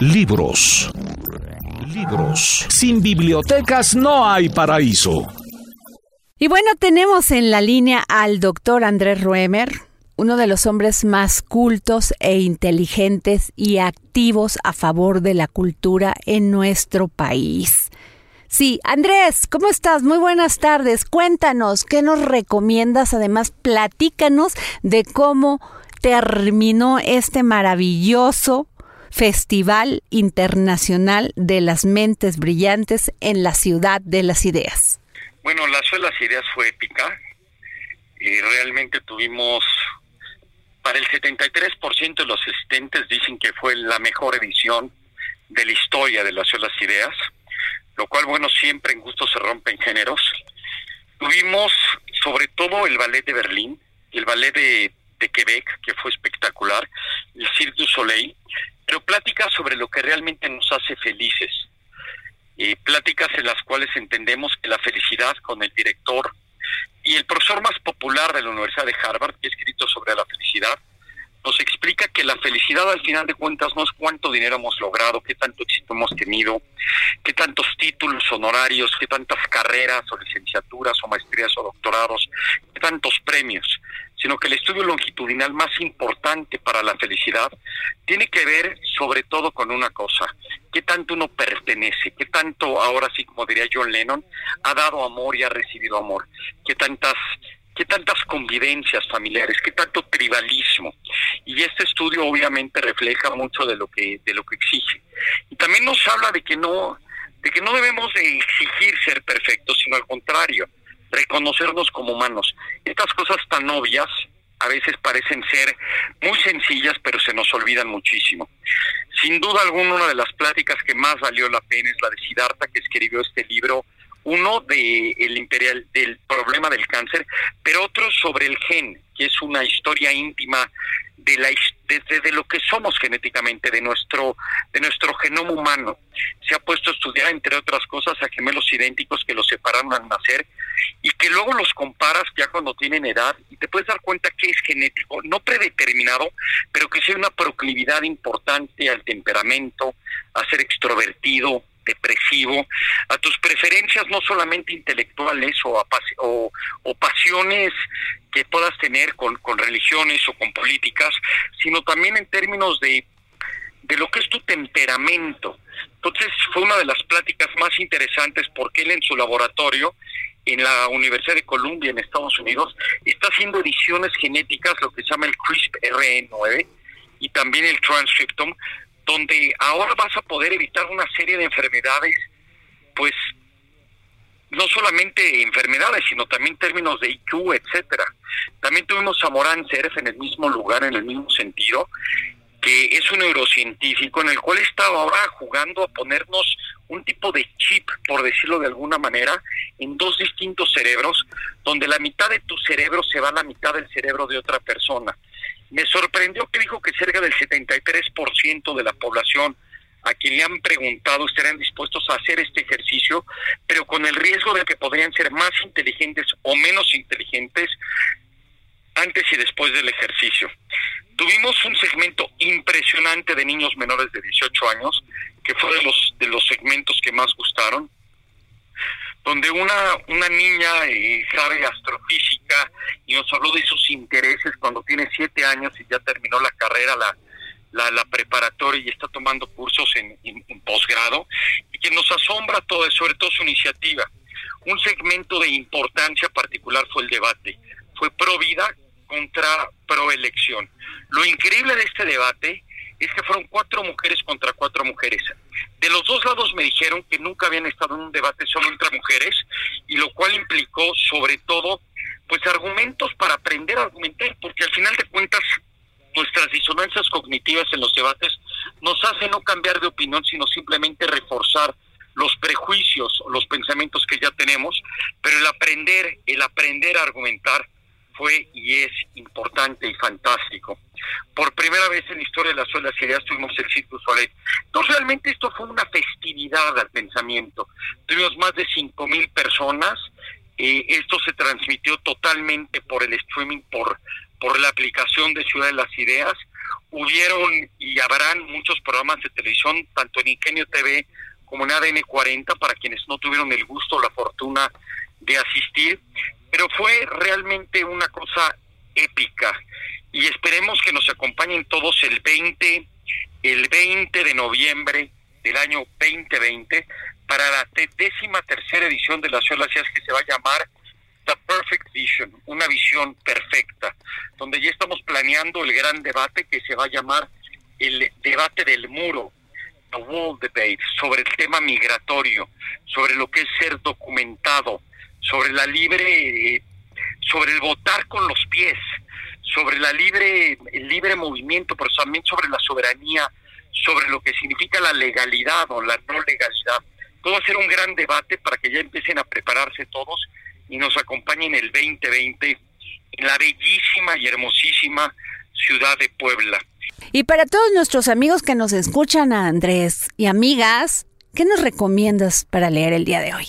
Libros. Libros. Sin bibliotecas no hay paraíso. Y bueno, tenemos en la línea al doctor Andrés Ruemer, uno de los hombres más cultos e inteligentes y activos a favor de la cultura en nuestro país. Sí, Andrés, ¿cómo estás? Muy buenas tardes. Cuéntanos, ¿qué nos recomiendas? Además, platícanos de cómo terminó este maravilloso Festival Internacional de las Mentes Brillantes en la Ciudad de las Ideas. Bueno, la Ciudad de las Ideas fue épica y realmente tuvimos, para el 73% de los asistentes dicen que fue la mejor edición de la historia de la Ciudad de las Ideas, lo cual, bueno, siempre en gusto se rompen géneros. Tuvimos sobre todo el ballet de Berlín, el ballet de, de Quebec, que fue espectacular, el Cirque du Soleil, pero pláticas sobre lo que realmente nos hace felices. Eh, pláticas en las cuales entendemos que la felicidad con el director y el profesor más popular de la Universidad de Harvard, que ha escrito sobre la felicidad, nos explica que la felicidad al final de cuentas no es cuánto dinero hemos logrado, qué tanto éxito hemos tenido, qué tantos títulos honorarios, qué tantas carreras o licenciaturas o maestrías o doctorados, qué tantos premios, sino que el estudio longitudinal más importante para la felicidad tiene que ver sobre todo con una cosa, qué tanto uno pertenece, qué tanto, ahora sí como diría John Lennon, ha dado amor y ha recibido amor, qué tantas qué tantas convivencias familiares, qué tanto tribalismo. Y este estudio obviamente refleja mucho de lo que de lo que exige. Y también nos habla de que no de que no debemos de exigir ser perfectos, sino al contrario, reconocernos como humanos. Estas cosas tan obvias a veces parecen ser muy sencillas, pero se nos olvidan muchísimo. Sin duda alguna, una de las pláticas que más valió la pena es la de Siddhartha, que escribió este libro, uno de el imperial del problema del cáncer, pero otro sobre el gen, que es una historia íntima de la de, de, lo que somos genéticamente de nuestro de nuestro genoma humano se ha puesto a estudiar entre otras cosas a gemelos idénticos que los separaron al nacer y que luego los comparas ya cuando tienen edad y te puedes dar cuenta que es genético no predeterminado pero que sí hay una proclividad importante al temperamento a ser extrovertido depresivo, a tus preferencias no solamente intelectuales o, o, o pasiones que puedas tener con, con religiones o con políticas, sino también en términos de, de lo que es tu temperamento. Entonces fue una de las pláticas más interesantes porque él en su laboratorio en la Universidad de Columbia en Estados Unidos está haciendo ediciones genéticas, lo que se llama el CRISPR-9 y también el transcriptome, donde ahora vas a poder evitar una serie de enfermedades, pues no solamente enfermedades, sino también términos de IQ, etcétera. También tuvimos a Morán Cerf en el mismo lugar, en el mismo sentido, que es un neurocientífico en el cual está ahora jugando a ponernos un tipo de chip, por decirlo de alguna manera, en dos distintos cerebros, donde la mitad de tu cerebro se va a la mitad del cerebro de otra persona. Me sorprendió que dijo que cerca del 73% de la población a quien le han preguntado estarían dispuestos a hacer este ejercicio, pero con el riesgo de que podrían ser más inteligentes o menos inteligentes antes y después del ejercicio. Tuvimos un segmento impresionante de niños menores de 18 años, que fue de los, de los segmentos que más gustaron, donde una, una niña eh, sabe astrofísica y nos habló de sus intereses cuando tiene siete años y ya terminó la carrera, la, la, la preparatoria y está tomando cursos en, en, posgrado, y que nos asombra todo, sobre todo su iniciativa. Un segmento de importancia particular fue el debate, fue pro vida contra pro elección. Lo increíble de este debate es que fueron cuatro mujeres contra cuatro mujeres. De los dos lados me dijeron que nunca habían estado en un debate solo entre mujeres, y lo cual implicó sobre todo pues argumentos para aprender a argumentar, porque al final de cuentas nuestras disonancias cognitivas en los debates nos hacen no cambiar de opinión, sino simplemente reforzar los prejuicios, los pensamientos que ya tenemos, pero el aprender, el aprender a argumentar y es importante y fantástico. Por primera vez en la historia de las ideas tuvimos el Circo Soleil. Entonces realmente esto fue una festividad al pensamiento. Tuvimos más de cinco mil personas. Eh, esto se transmitió totalmente por el streaming, por, por la aplicación de Ciudad de las Ideas. Hubieron y habrán muchos programas de televisión, tanto en Ingenio TV como en ADN 40, para quienes no tuvieron el gusto o la fortuna de asistir pero fue realmente una cosa épica. Y esperemos que nos acompañen todos el 20, el 20 de noviembre del año 2020 para la décima tercera edición de las Olas que se va a llamar The Perfect Vision, una visión perfecta, donde ya estamos planeando el gran debate que se va a llamar el debate del muro, The Wall Debate, sobre el tema migratorio, sobre lo que es ser documentado, sobre la libre, sobre el votar con los pies, sobre la libre, el libre movimiento, pero también sobre la soberanía, sobre lo que significa la legalidad o la no legalidad. Todo va a ser un gran debate para que ya empiecen a prepararse todos y nos acompañen el 2020 en la bellísima y hermosísima ciudad de Puebla. Y para todos nuestros amigos que nos escuchan, Andrés, y amigas, ¿qué nos recomiendas para leer el día de hoy?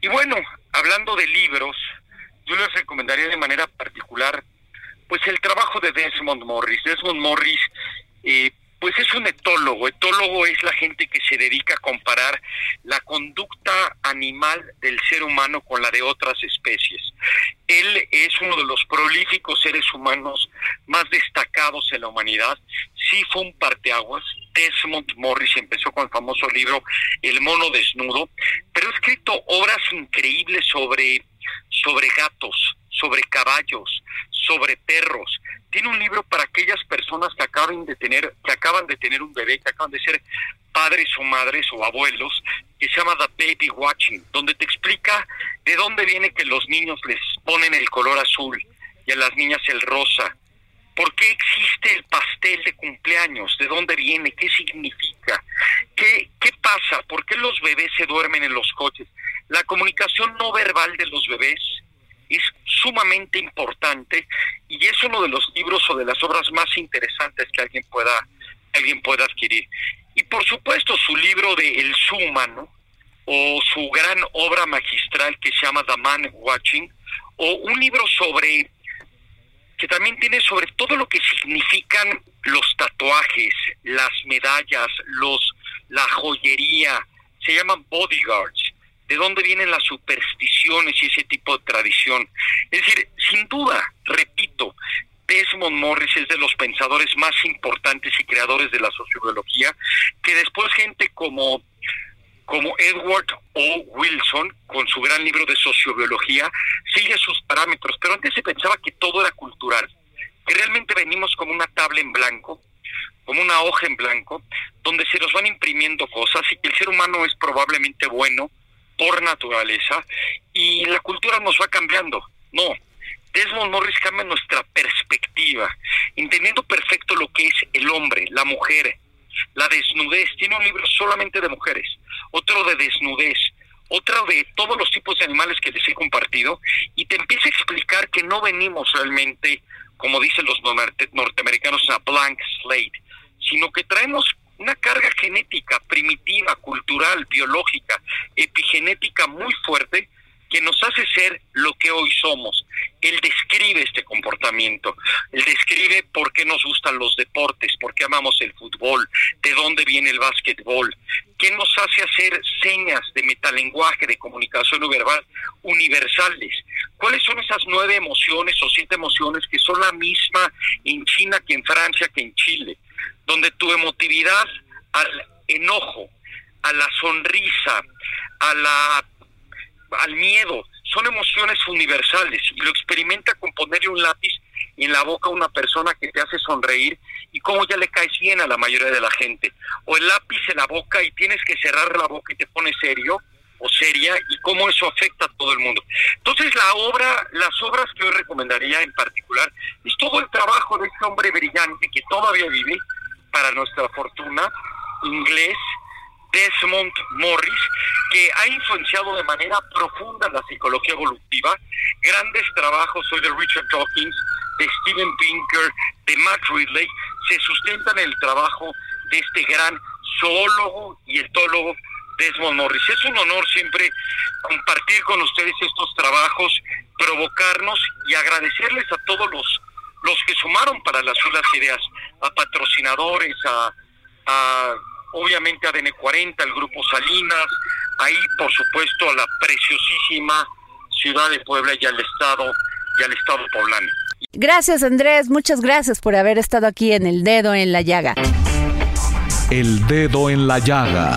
Y bueno, hablando de libros, yo les recomendaría de manera particular, pues el trabajo de Desmond Morris. Desmond Morris, eh, pues es un etólogo. Etólogo es la gente que se dedica a comparar la conducta animal del ser humano con la de otras especies. Él es uno de los prolíficos seres humanos más destacados en la humanidad. Sí fue un parteaguas. Desmond Morris empezó con el famoso libro El mono desnudo, pero ha escrito obras increíbles sobre, sobre gatos, sobre caballos, sobre perros. Tiene un libro para aquellas personas que acaban de tener, que acaban de tener un bebé, que acaban de ser padres o madres o abuelos, que se llama The Baby Watching, donde te explica de dónde viene que los niños les ponen el color azul y a las niñas el rosa. ¿Por qué existe el pastel de cumpleaños? ¿De dónde viene? ¿Qué significa? ¿Qué, ¿Qué pasa? ¿Por qué los bebés se duermen en los coches? La comunicación no verbal de los bebés es sumamente importante y es uno de los libros o de las obras más interesantes que alguien pueda alguien pueda adquirir. Y por supuesto su libro de El Humano o su gran obra magistral que se llama The Man Watching o un libro sobre que también tiene sobre todo lo que significan los tatuajes, las medallas, los la joyería, se llaman bodyguards de dónde vienen las supersticiones y ese tipo de tradición. Es decir, sin duda, repito, Desmond Morris es de los pensadores más importantes y creadores de la sociobiología, que después gente como, como Edward O. Wilson, con su gran libro de sociobiología, sigue sus parámetros, pero antes se pensaba que todo era cultural, que realmente venimos como una tabla en blanco, como una hoja en blanco, donde se nos van imprimiendo cosas y que el ser humano es probablemente bueno, por naturaleza y la cultura nos va cambiando. No, Desmond Morris cambia nuestra perspectiva, entendiendo perfecto lo que es el hombre, la mujer, la desnudez. Tiene un libro solamente de mujeres, otro de desnudez, otro de todos los tipos de animales que les he compartido, y te empieza a explicar que no venimos realmente, como dicen los norteamericanos, a blank slate, sino que traemos una carga genética primitiva, cultural, biológica, epigenética muy fuerte que nos hace ser lo que hoy somos. Él describe este comportamiento, él describe por qué nos gustan los deportes, por qué amamos el fútbol, de dónde viene el básquetbol, qué nos hace hacer señas de metalenguaje, de comunicación no verbal universales, cuáles son esas nueve emociones o siete emociones que son la misma en China que en Francia que en Chile donde tu emotividad al enojo, a la sonrisa, a la, al miedo, son emociones universales y lo experimenta con ponerle un lápiz en la boca a una persona que te hace sonreír y cómo ya le caes bien a la mayoría de la gente. O el lápiz en la boca y tienes que cerrar la boca y te pones serio, o seria y cómo eso afecta a todo el mundo. Entonces la obra, las obras que yo recomendaría en particular es todo el trabajo de este hombre brillante que todavía vive, para nuestra fortuna, inglés, Desmond Morris, que ha influenciado de manera profunda la psicología evolutiva. Grandes trabajos hoy de Richard Dawkins, de Steven Pinker, de Matt Ridley, se sustentan en el trabajo de este gran zoólogo y etólogo Desmond Morris. Es un honor siempre compartir con ustedes estos trabajos, provocarnos y agradecerles a todos los, los que sumaron para las unas ideas, a patrocinadores, a, a obviamente a DN40, al Grupo Salinas, ahí por supuesto a la preciosísima ciudad de Puebla y al Estado y al Estado poblano. Gracias Andrés, muchas gracias por haber estado aquí en El Dedo en la Llaga. El Dedo en la Llaga.